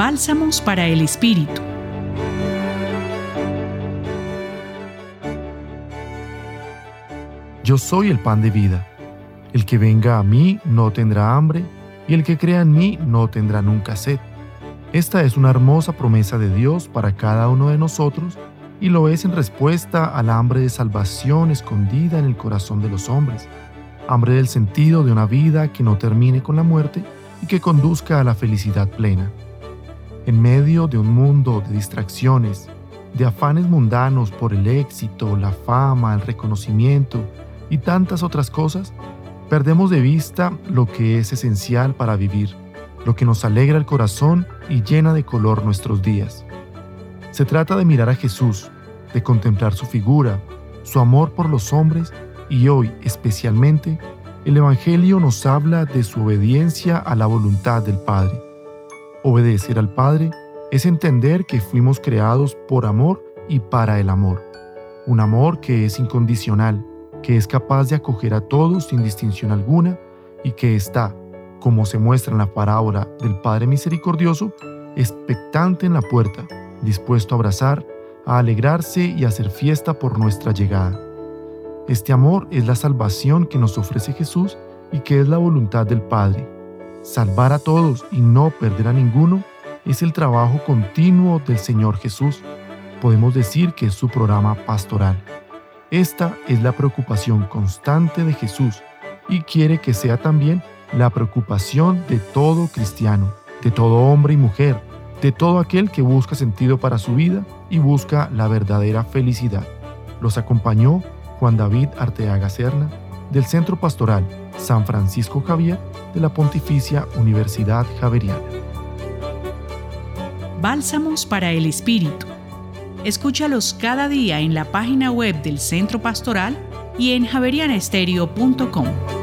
Bálsamos para el Espíritu. Yo soy el pan de vida. El que venga a mí no tendrá hambre, y el que crea en mí no tendrá nunca sed. Esta es una hermosa promesa de Dios para cada uno de nosotros y lo es en respuesta al hambre de salvación escondida en el corazón de los hombres, hambre del sentido de una vida que no termine con la muerte y que conduzca a la felicidad plena. En medio de un mundo de distracciones, de afanes mundanos por el éxito, la fama, el reconocimiento y tantas otras cosas, perdemos de vista lo que es esencial para vivir, lo que nos alegra el corazón y llena de color nuestros días. Se trata de mirar a Jesús, de contemplar su figura, su amor por los hombres y hoy especialmente el Evangelio nos habla de su obediencia a la voluntad del Padre. Obedecer al Padre es entender que fuimos creados por amor y para el amor. Un amor que es incondicional, que es capaz de acoger a todos sin distinción alguna y que está, como se muestra en la parábola del Padre Misericordioso, expectante en la puerta, dispuesto a abrazar, a alegrarse y a hacer fiesta por nuestra llegada. Este amor es la salvación que nos ofrece Jesús y que es la voluntad del Padre. Salvar a todos y no perder a ninguno es el trabajo continuo del Señor Jesús. Podemos decir que es su programa pastoral. Esta es la preocupación constante de Jesús y quiere que sea también la preocupación de todo cristiano, de todo hombre y mujer, de todo aquel que busca sentido para su vida y busca la verdadera felicidad. Los acompañó Juan David Arteaga Serna del Centro Pastoral San Francisco Javier de la Pontificia Universidad Javeriana. Bálsamos para el Espíritu Escúchalos cada día en la página web del Centro Pastoral y en javerianestereo.com.